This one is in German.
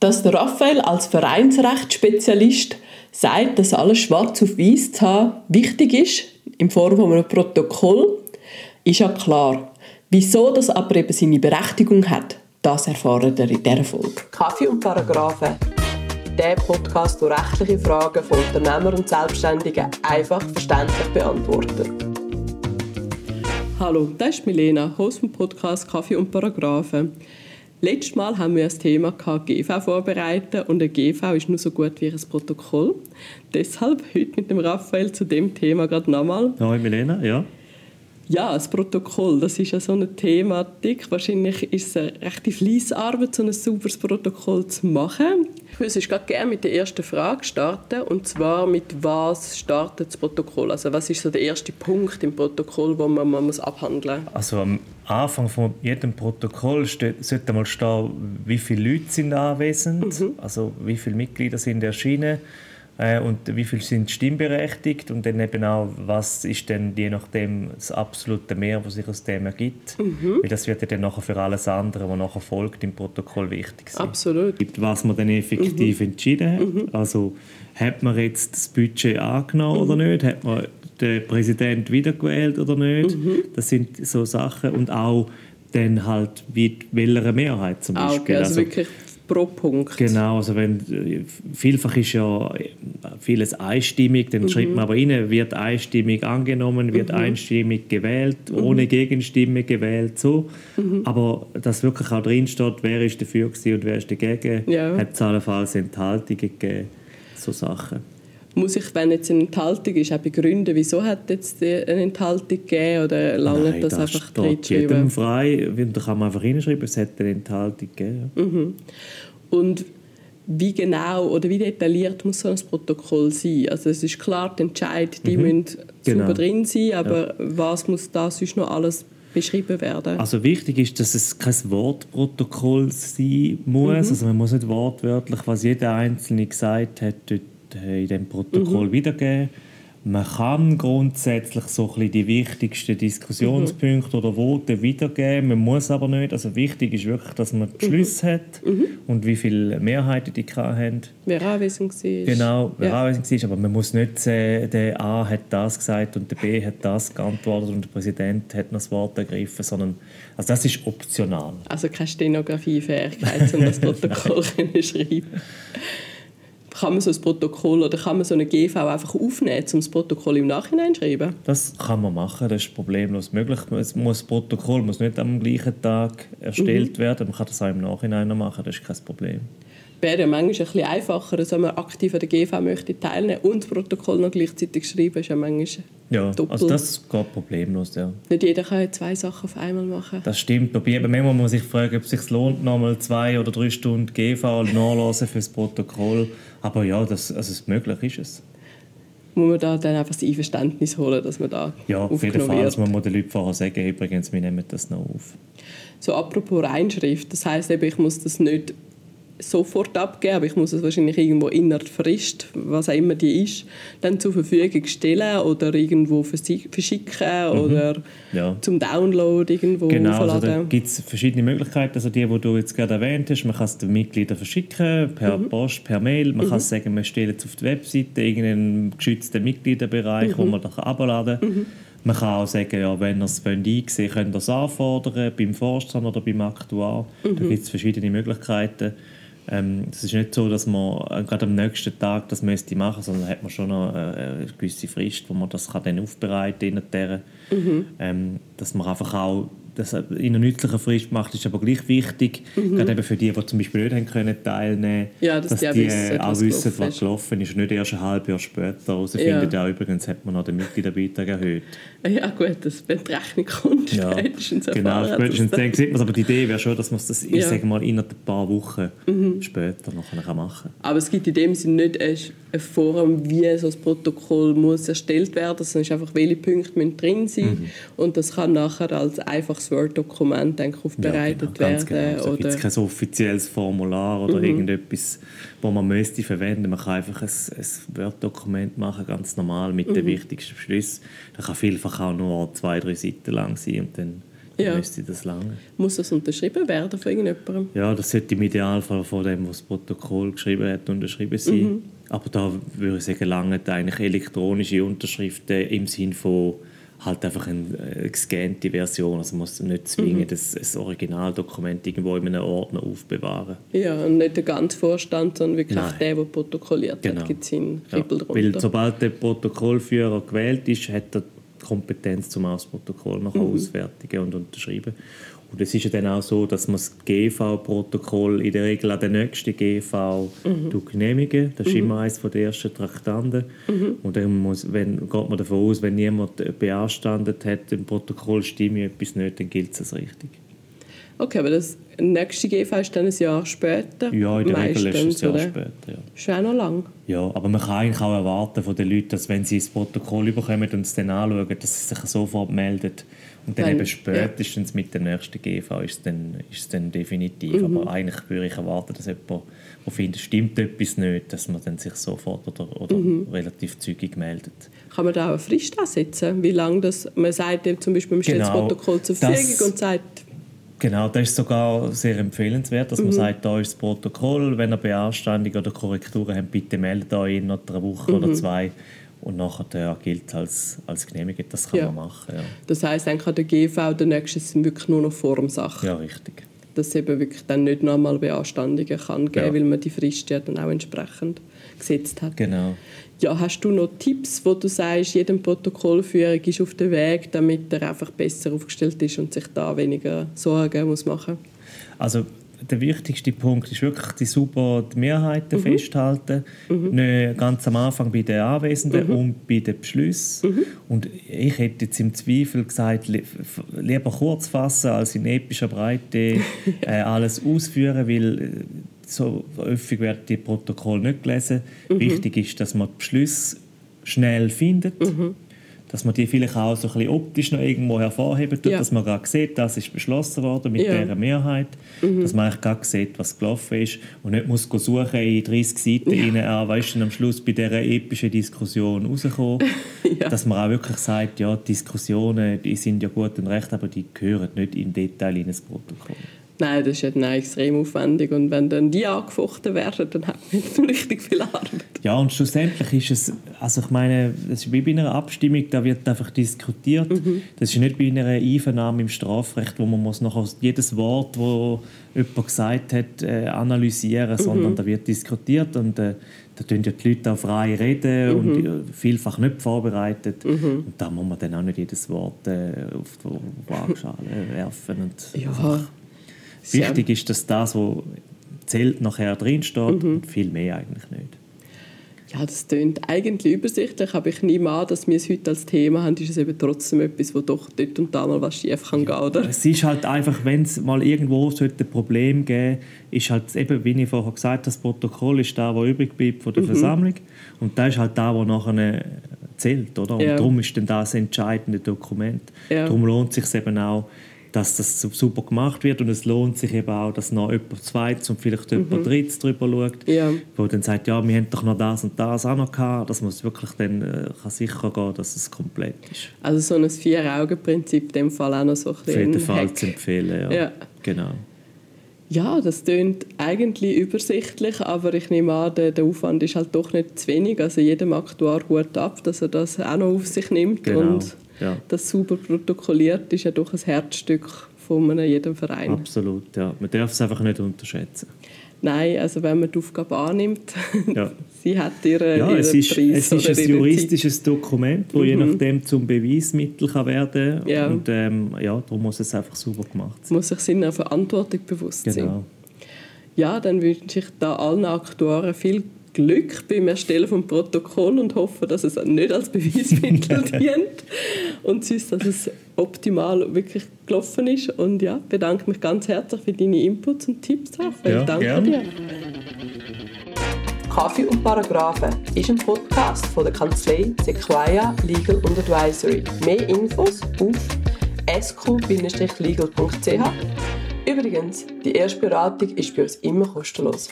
dass der Raphael als Vereinsrechtsspezialist sagt, dass alles schwarz auf weiß zu haben wichtig ist, in Form von einem Protokoll, ist ja klar. Wieso das aber eben seine Berechtigung hat, das erfahren wir in dieser Folge. Kaffee und Paragraphen. Der Podcast, der rechtliche Fragen von Unternehmern und Selbstständigen einfach verständlich beantwortet. Hallo, das ist Milena, Host vom Podcast Kaffee und Paragraphen. Letztes Mal haben wir das Thema GV vorbereitet und ein GV ist nur so gut wie ein Protokoll. Deshalb heute mit dem Raphael zu dem Thema gerade nochmal. Hallo Milena, ja. Ja, das Protokoll, das ist ja so eine Thematik. Wahrscheinlich ist es eine rechte Fleissarbeit, so ein sauberes Protokoll zu machen. Ich würde sonst gerne mit der ersten Frage starten. Und zwar, mit was startet das Protokoll? Also was ist so der erste Punkt im Protokoll, wo man, man muss abhandeln muss? Also am Anfang von jedem Protokoll steht, sollte mal stehen, wie viele Leute sind anwesend, mhm. also wie viele Mitglieder sind erschienen äh, und wie viele sind stimmberechtigt und dann eben auch, was ist denn je nachdem das absolute Mehr, was sich aus dem ergibt. Mhm. Weil das wird ja dann nachher für alles andere, was nachher folgt, im Protokoll wichtig sein. Absolut. Was man dann effektiv mhm. entschieden hat. Mhm. Also hat man jetzt das Budget angenommen oder mhm. nicht? Hat man den Präsident wiedergewählt oder nicht? Mhm. Das sind so Sachen und auch dann halt wie welcher Mehrheit zum Beispiel. Okay, also, also wirklich pro Punkt. Genau, also wenn, vielfach ist ja vieles einstimmig, dann mhm. schreibt man aber rein, wird einstimmig angenommen, wird mhm. einstimmig gewählt, mhm. ohne Gegenstimme gewählt, so. Mhm. Aber dass wirklich auch drin steht, wer ist dafür und wer ist dagegen, ja. hat es allenfalls Enthaltungen gegeben, so Sachen muss ich, wenn jetzt eine Enthaltung ist, auch begründen, wieso hat jetzt eine Enthaltung gegeben oder lange das, das einfach drin jedem frei, da kann man einfach hinschreiben, es hat eine Enthaltung gegeben. Mhm. Und wie genau oder wie detailliert muss so ein Protokoll sein? Also es ist klar, die Entscheidungen die mhm. müssen genau. super drin sein, aber ja. was muss da sonst noch alles beschrieben werden? Also wichtig ist, dass es kein Wortprotokoll sein muss. Mhm. Also man muss nicht wortwörtlich, was jeder Einzelne gesagt hat, dort in dem Protokoll mhm. wiedergeben. Man kann grundsätzlich so ein die wichtigsten Diskussionspunkte mhm. oder Voten wiedergeben, man muss aber nicht. Also wichtig ist wirklich, dass man die Schlüsse mhm. hat mhm. und wie viele Mehrheiten die haben. Wer anwesend war. Genau, wer ja. anwesend war. Aber man muss nicht sehen, der A hat das gesagt und der B hat das geantwortet und der Präsident hat noch das Wort ergriffen, sondern also das ist optional. Also keine Stenografiefähigkeit, um das Protokoll zu schreiben kann man so ein Protokoll oder kann man so eine GV einfach aufnehmen, um das Protokoll im Nachhinein zu schreiben? Das kann man machen, das ist problemlos möglich. Es muss, das Protokoll muss nicht am gleichen Tag erstellt mhm. werden, man kann das auch im Nachhinein machen, das ist kein Problem wäre ja manchmal ein bisschen einfacher, wenn man aktiv an der GV möchte teilnehmen und das Protokoll noch gleichzeitig schreiben, ist ja manchmal ja, doppelt. also das geht problemlos, ja. Nicht jeder kann zwei Sachen auf einmal machen. Das stimmt, aber manchmal muss man sich fragen, ob es sich lohnt, nochmal zwei oder drei Stunden GV nachlesen für das Protokoll. Aber ja, das, also möglich ist es muss man da dann einfach das Einverständnis holen, dass man da Ja, auf jeden Fall. Also man muss den Leuten vorher sagen, übrigens, wir nehmen das noch auf. So apropos Reinschrift, das heisst eben, ich muss das nicht sofort abgeben, aber ich muss es wahrscheinlich irgendwo in der Frist, was auch immer die ist, dann zur Verfügung stellen oder irgendwo verschicken mhm. oder ja. zum Download irgendwo genau, verladen. Also da gibt es verschiedene Möglichkeiten. Also die, die du jetzt gerade erwähnt hast, man kann es den Mitgliedern verschicken, per mhm. Post, per Mail. Man mhm. kann sagen, man stellt es auf die Webseite, irgendeinen geschützten Mitgliederbereich, wo mhm. man da abladen kann. Mhm. Man kann auch sagen, ja, wenn ihr es einsehen wollt, könnt ihr es anfordern, beim Forstern oder beim Aktuar. Da gibt es verschiedene Möglichkeiten. Ähm, es ist nicht so, dass man äh, gerade am nächsten Tag das müsste machen, sondern hat man schon noch äh, eine gewisse Frist, wo man das kann dann aufbereiten kann. Mhm. Ähm, dass man einfach auch das in einer nützlichen Frist macht, ist aber gleich wichtig, mhm. gerade eben für die, die zum Beispiel nicht haben können teilnehmen ja, dass, dass die, die wissen, auch wissen, was gelaufen ist. Nicht erst ein halbes Jahr später herausfinden, ja. ja, übrigens hat man noch den Mitgliederbeitrag erhöht. Ja gut, das, wenn die Rechnung kommt, ja. spätestens Genau, spätestens dann sieht man es, aber die Idee wäre schon, dass man das, ich sage mal, innerhalb ein paar Wochen mhm. später noch machen kann. Aber es gibt in dem Sinne nicht eine Form, wie so ein Protokoll muss erstellt werden muss, sondern einfach, welche Punkte müssen drin sein mhm. und das kann nachher als einfaches Word-Dokument aufbereitet ja, genau, werden. Genau. Also oder gibt kein offizielles Formular oder mhm. irgendetwas, das man müsste verwenden Man kann einfach ein, ein Word-Dokument machen, ganz normal, mit mhm. den wichtigsten Beschlüssen. Das kann vielfach auch nur zwei, drei Seiten lang sein und dann Ja. müsste das lange. Muss das unterschrieben werden von irgendjemandem? Ja, das sollte im Idealfall von dem, der das Protokoll geschrieben hat, unterschrieben sein. Mhm. Aber da würde ich sagen, lange eigentlich elektronische Unterschriften im Sinne von halt einfach eine äh, gescannte Version. Also man muss nicht zwingend Mhm. das, das Originaldokument irgendwo in einem Ordner aufbewahren. Ja, und nicht der ganze Vorstand, sondern wirklich Nein. der, der protokolliert Genau. hat, gibt seinen Ja, Ribbel weil drunter. sobald der Protokollführer gewählt ist, hat er die Kompetenz, um auch das Protokoll Mhm. ausfertigen und unterschreiben. Und es ist ja dann auch so, dass man das GV-Protokoll in der Regel an den nächsten GV Mhm. genehmigen. Das ist immer eines der ersten Traktanten. Mhm. Und dann muss, wenn, geht man davon aus, wenn niemand beanstandet hat, im Protokoll stimme etwas nicht, dann gilt es richtig. Okay, aber das nächste GV ist dann ein Jahr später. Ja, in der Regel ist es ein Jahr oder? später. Ja. Ist auch noch lang. Ja, aber man kann eigentlich auch erwarten von den Leuten, dass wenn sie das Protokoll bekommen und es dann anschauen, dass sie sich sofort melden. Und dann Wenn- eben spätestens mit der nächsten GV ist es dann, ist es dann definitiv. Mhm. Aber eigentlich würde ich erwarten, dass jemand, der findet, stimmt etwas nicht, dass man dann sich sofort oder, oder Mhm. relativ zügig meldet. Kann man da auch eine Frist ansetzen? Wie lange das... Man sagt dem zum Beispiel, man stellt Genau, das Protokoll zur Verfügung und sagt... Genau, das ist sogar sehr empfehlenswert, dass Mhm. man sagt, da ist das Protokoll, wenn ihr Beanstandungen oder Korrekturen habt, bitte meldet euch in einer Woche Mhm. oder zwei. Und nachher gilt es als, als genehmigt. Das kann Ja. man machen. Ja. Das heisst, dann kann der GV der nächste sind wirklich nur noch Formsache. Ja, richtig. Dass es eben wirklich dann nicht nochmal Beanstandungen kann geben, Ja. weil man die Frist ja dann auch entsprechend gesetzt hat. Genau. Ja, hast du noch Tipps, wo du sagst, jedem Protokollführer ist auf dem Weg, damit er einfach besser aufgestellt ist und sich da weniger Sorgen muss machen? Also der wichtigste Punkt ist wirklich die super Mehrheiten Mhm. festhalten. Nicht ganz am Anfang bei den Anwesenden Mhm. und bei den Beschlüssen. Und ich hätte jetzt im Zweifel gesagt, lieber kurz fassen als in epischer Breite äh, alles ausführen, weil äh, so häufig werden die Protokolle nicht gelesen. Mhm. Wichtig ist, dass man die Beschlüsse schnell findet. Mhm. Dass man die vielleicht auch so ein bisschen optisch noch irgendwo hervorheben tut, Ja. dass man gerade sieht, das ist beschlossen worden mit Ja. dieser Mehrheit, dass man eigentlich gerade sieht, was gelaufen ist und nicht muss suchen in 30 Seiten Ja. rein, ah, weißt du, am Schluss bei dieser epischen Diskussion rauskommen, Ja. dass man auch wirklich sagt, ja, Diskussionen, die sind ja gut und recht, aber die gehören nicht im Detail in ein Protokoll. Nein, das ist ja dann auch extrem aufwendig und wenn dann die angefochten werden, dann hat man nicht richtig viel Arbeit. Ja, und schlussendlich ist es, also ich meine, das ist wie bei einer Abstimmung, da wird einfach diskutiert. Das ist nicht bei einer Einvernahme im Strafrecht, wo man muss nachher jedes Wort, wo jemand gesagt hat, äh, analysieren, sondern da wird diskutiert und äh, da tun ja die Leute auch frei reden und äh, vielfach nicht vorbereitet. Und da muss man dann auch nicht jedes Wort äh, auf die Waagschale werfen. Und Ja, sehr- Wichtig ist, dass das, was zählt, nachher drinsteht und viel mehr eigentlich nicht. Ja, das klingt eigentlich übersichtlich, aber ich nehme an, dass wir es heute als Thema haben, ist es eben trotzdem etwas, wo doch dort und da mal was schief kann gehen, oder? Es ist halt einfach, wenn es mal irgendwo sollte ein Problem geben ist halt eben, wie ich vorher gesagt habe, das Protokoll ist da, wo übrig bleibt von der Versammlung und da ist halt da, wo nachher zählt, oder? Und Ja. darum ist dann das entscheidende Dokument. Ja. Darum lohnt es sich eben auch, dass das super gemacht wird und es lohnt sich eben auch, dass noch jemand Zweites und vielleicht jemand Drittes drüber schaut, Mhm. Ja. wo dann sagt, ja, wir haben doch noch das und das auch noch gehabt, dass man es wirklich dann äh, kann sicher gehen dass es komplett ist. Also so ein Vier-Augen-Prinzip in dem Fall auch noch so ein Auf bisschen jeden ein Fall Hack. zu empfehlen, ja. Ja. Genau. Ja, das klingt eigentlich übersichtlich, aber ich nehme an, der, der Aufwand ist halt doch nicht zu wenig. Also jedem Aktuar Hut ab, dass er das auch noch auf sich nimmt Genau, und ja. das sauber protokolliert, ist ja doch ein Herzstück von einem jedem Verein. Absolut, ja. Man darf es einfach nicht unterschätzen. Nein, also wenn man die Aufgabe annimmt, Ja. sie hat ihren, Ja, ihren es ist, Preis es ist ein ihre juristisches Dokument, das je nachdem zum Beweismittel kann werden kann. Ja. Und ähm, ja, darum muss es einfach sauber gemacht Zeit. sein. muss sich seiner Verantwortung bewusst sein. Genau. Ja, dann wünsche ich da allen Aktuaren viel Glück beim Erstellen vom Protokoll und hoffe, dass es nicht als Beweismittel dient und sonst, dass es optimal wirklich gelaufen ist. Und ja, bedanke mich ganz herzlich für deine Inputs und Tipps, Raphael. Ja, Danke gerne. dir. Kaffee und Paragraphen ist ein Podcast von der Kanzlei Sequoia Legal und Advisory. Mehr Infos auf sq-legal.ch. Übrigens, die erste Beratung ist bei uns immer kostenlos.